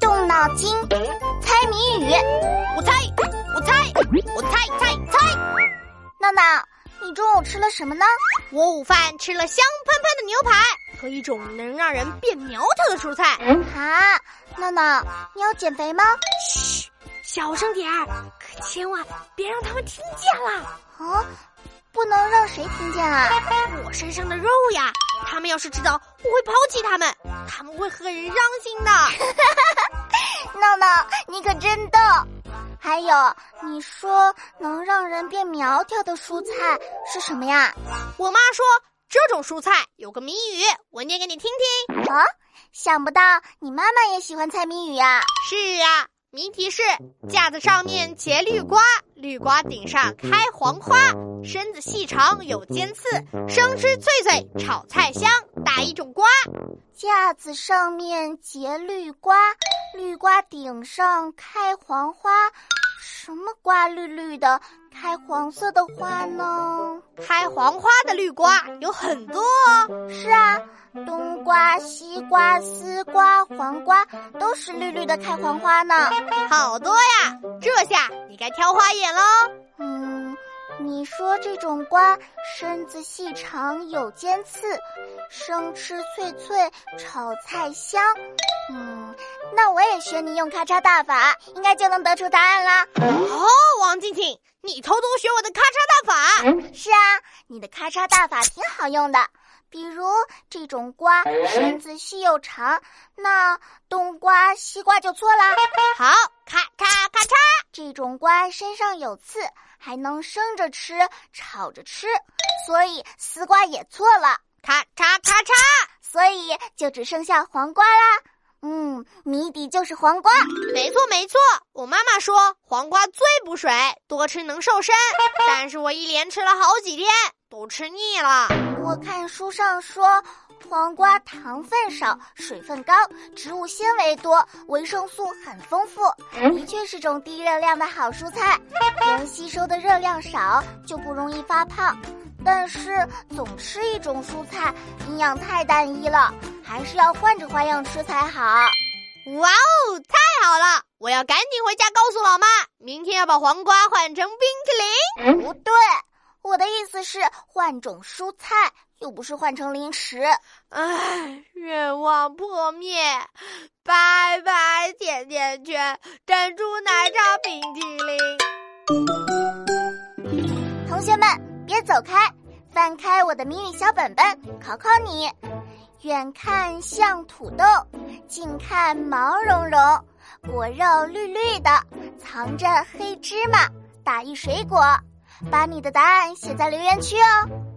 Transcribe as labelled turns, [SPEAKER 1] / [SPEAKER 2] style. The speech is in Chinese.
[SPEAKER 1] 动脑筋，猜谜语。
[SPEAKER 2] 我猜，我猜，我猜猜猜。
[SPEAKER 1] 闹闹，你中午吃了什么呢？
[SPEAKER 2] 我午饭吃了香喷喷的牛排和一种能让人变苗条的蔬菜。
[SPEAKER 1] 啊，闹闹，你要减肥吗？
[SPEAKER 2] 嘘，小声点儿，可千万别让他们听见了。
[SPEAKER 1] 啊，不能让谁听见啊？
[SPEAKER 2] 我身上的肉呀，他们要是知道我会抛弃他们，他们会很伤心的。
[SPEAKER 1] 你可真逗。还有，你说能让人变苗条的蔬菜是什么呀？
[SPEAKER 2] 我妈说这种蔬菜有个谜语，我念给你听听。
[SPEAKER 1] 啊，想不到你妈妈也喜欢猜谜语呀？
[SPEAKER 2] 是啊，谜题是架子上面结绿瓜，绿瓜顶上开黄花，身子细长有尖刺，生吃脆脆，炒菜香，打一种瓜？
[SPEAKER 1] 架子上面结绿瓜，绿瓜顶上开黄花。什么瓜绿绿的，开黄色的花呢？
[SPEAKER 2] 开黄花的绿瓜有很多哦。
[SPEAKER 1] 是啊，冬瓜、西瓜、丝瓜、黄瓜都是绿绿的开黄花呢，
[SPEAKER 2] 好多呀！这下你该挑花眼喽。
[SPEAKER 1] 嗯，你说这种瓜身子细长有尖刺，生吃脆脆，炒菜香。嗯。那我也学你用咔嚓大法，应该就能得出答案啦。
[SPEAKER 2] 哦，王静静，你偷偷学我的咔嚓大法？
[SPEAKER 1] 是啊，你的咔嚓大法挺好用的。比如这种瓜身子细又长，那冬瓜、西瓜就错啦。
[SPEAKER 2] 好，咔嚓咔嚓，
[SPEAKER 1] 这种瓜身上有刺，还能生着吃、炒着吃，所以丝瓜也错了。
[SPEAKER 2] 咔嚓咔嚓，
[SPEAKER 1] 所以就只剩下黄瓜啦。嗯，谜底就是黄瓜。
[SPEAKER 2] 没错没错，我妈妈说黄瓜最补水，多吃能瘦身。但是我一连吃了好几天，都吃腻了。
[SPEAKER 1] 我看书上说，黄瓜糖分少，水分高，植物纤维多，维生素很丰富，的确是种低热量的好蔬菜。能吸收的热量少，就不容易发胖。但是总吃一种蔬菜，营养太单一了，还是要换着花样吃才好。
[SPEAKER 2] 哇哦，太好了！我要赶紧回家告诉老妈，明天要把黄瓜换成冰淇
[SPEAKER 1] 淋。不对，我的意思是换种蔬菜，又不是换成零食。
[SPEAKER 2] 唉，愿望破灭，拜拜甜甜圈、珍珠奶茶、冰淇
[SPEAKER 1] 淋。同学们。别走开，翻开我的谜语小本本，考考你。远看像土豆，近看毛茸茸，果肉绿绿的，藏着黑芝麻，打一水果。把你的答案写在留言区哦。